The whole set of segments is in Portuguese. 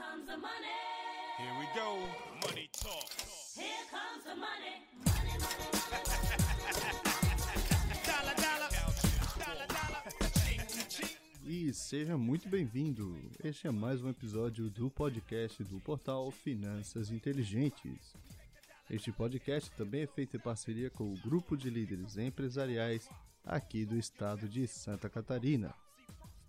comes the money. Here we go. Money talk. Here comes the money. Money, money, money, money. Dollar, dollar. Dollar, dollar. E seja muito bem-vindo. Este é mais um episódio do podcast do portal Finanças Inteligentes. Este podcast também é feito em parceria com o grupo de líderes empresariais aqui do estado de Santa Catarina.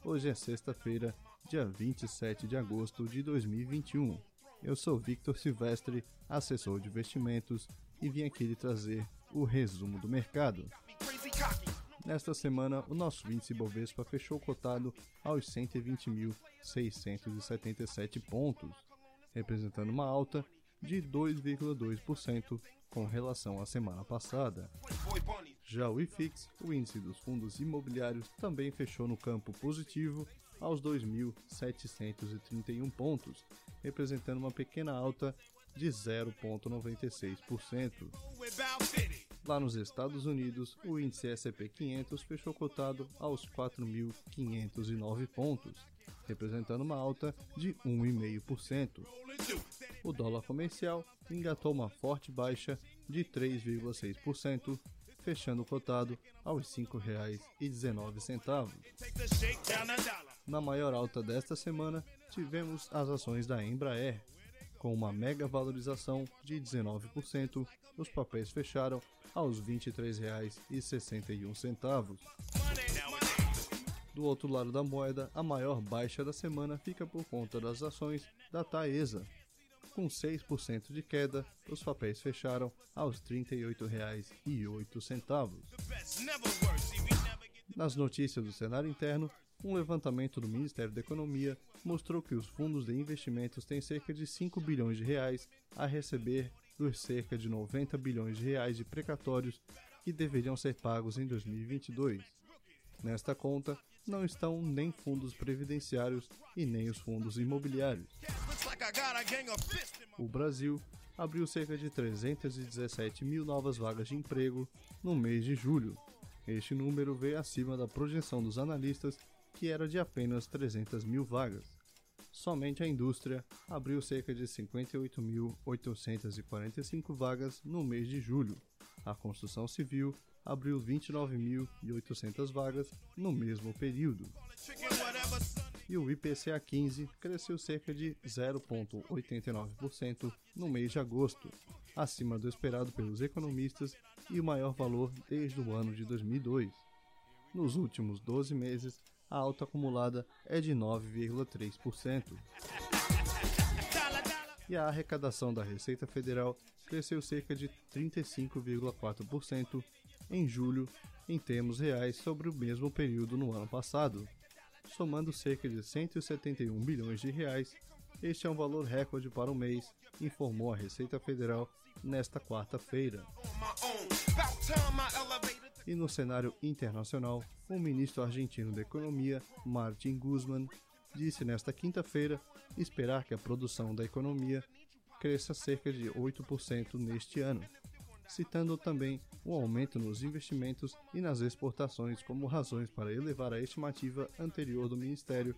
Hoje é sexta-feira, dia 27 de agosto de 2021. Eu sou Victor Silvestre, assessor de investimentos, e vim aqui lhe trazer o resumo do mercado. Nesta semana, o nosso índice Bovespa fechou cotado aos 120.677 pontos, representando uma alta de 2,2% com relação à semana passada. Já o IFIX, o índice dos fundos imobiliários, também fechou no campo positivo aos 2.731 pontos, representando uma pequena alta de 0,96%. We're Bow City. Lá nos Estados Unidos, o índice S&P 500 fechou cotado aos 4.509 pontos, representando uma alta de 1,5%. Rolling through. O dólar comercial engatou uma forte baixa de 3,6%, fechando cotado aos R$ 5,19. Na maior alta desta semana, tivemos as ações da Embraer. Com uma mega valorização de 19%, os papéis fecharam aos R$ 23,61. Money nowadays. Do outro lado da moeda, a maior baixa da semana fica por conta das ações da Taesa. Com 6% de queda, os papéis fecharam aos R$ 38,08. The best never works. See, we never get. Nas notícias do cenário interno, um levantamento do Ministério da Economia mostrou que os fundos de investimentos têm cerca de 5 bilhões de reais a receber dos cerca de 90 bilhões de reais de precatórios que deveriam ser pagos em 2022. Nesta conta não estão nem fundos previdenciários e nem os fundos imobiliários. O Brasil abriu cerca de 317 mil novas vagas de emprego no mês de julho. Este número veio acima da projeção dos analistas, que era de apenas 300 mil vagas. Somente a indústria abriu cerca de 58.845 vagas no mês de julho. A construção civil abriu 29.800 vagas no mesmo período e o IPCA 15 cresceu cerca de 0,89% no mês de agosto, acima do esperado pelos economistas e o maior valor desde o ano de 2002. Nos últimos 12 meses, a alta acumulada é de 9,3%. Dollar, dollar. E a arrecadação da Receita Federal cresceu cerca de 35,4% em julho, em termos reais, sobre o mesmo período no ano passado, somando cerca de 171 bilhões de reais. Este é um valor recorde para o mês, informou a Receita Federal nesta quarta-feira. E no cenário internacional, o ministro argentino da Economia, Martin Guzman, disse nesta quinta-feira esperar que a produção da economia cresça cerca de 8% neste ano, citando também o aumento nos investimentos e nas exportações como razões para elevar a estimativa anterior do ministério,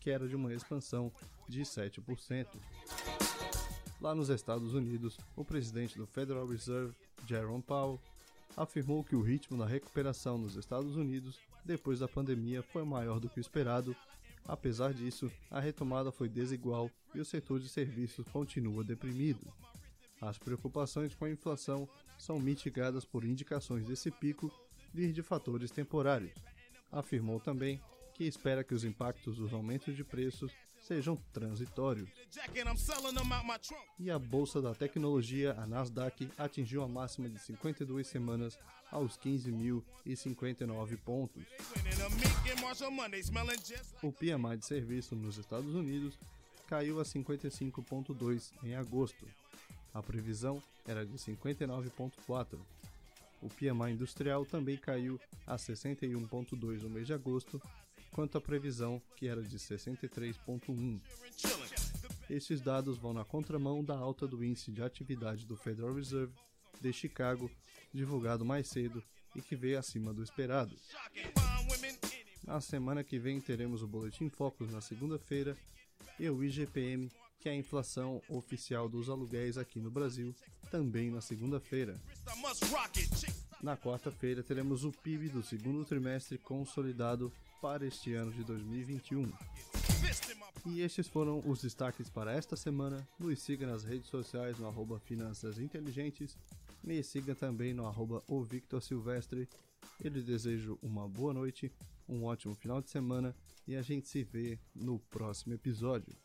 que era de uma expansão de 7%. Lá nos Estados Unidos, o presidente do Federal Reserve, Jerome Powell, afirmou que o ritmo da recuperação nos Estados Unidos depois da pandemia foi maior do que o esperado. Apesar disso, a retomada foi desigual e o setor de serviços continua deprimido. As preocupações com a inflação são mitigadas por indicações desse pico vir de fatores temporários. Afirmou também que espera que os impactos dos aumentos de preços sejam transitórios. E a bolsa da tecnologia, a Nasdaq, atingiu a máxima de 52 semanas aos 15.059 pontos. O PMI de serviço nos Estados Unidos caiu a 55,2 em agosto. A previsão era de 59,4. O PMI industrial também caiu a 61,2 no mês de agosto, quanto a previsão, que era de 63,1. chilling. Estes dados vão na contramão da alta do índice de atividade do Federal Reserve de Chicago, divulgado mais cedo e que veio acima do esperado. Na semana que vem teremos o Boletim Focus na segunda-feira e o IGPM, que é a inflação oficial dos aluguéis aqui no Brasil, também na segunda-feira. Na quarta-feira teremos o PIB do segundo trimestre consolidado para este ano de 2021. Fist in my E estes foram os destaques para esta semana. Nos siga nas redes sociais no arroba Finanças Inteligentes. Me siga também no arroba o Victor Silvestre. Eu lhe desejo uma boa noite, um ótimo final de semana e a gente se vê no próximo episódio.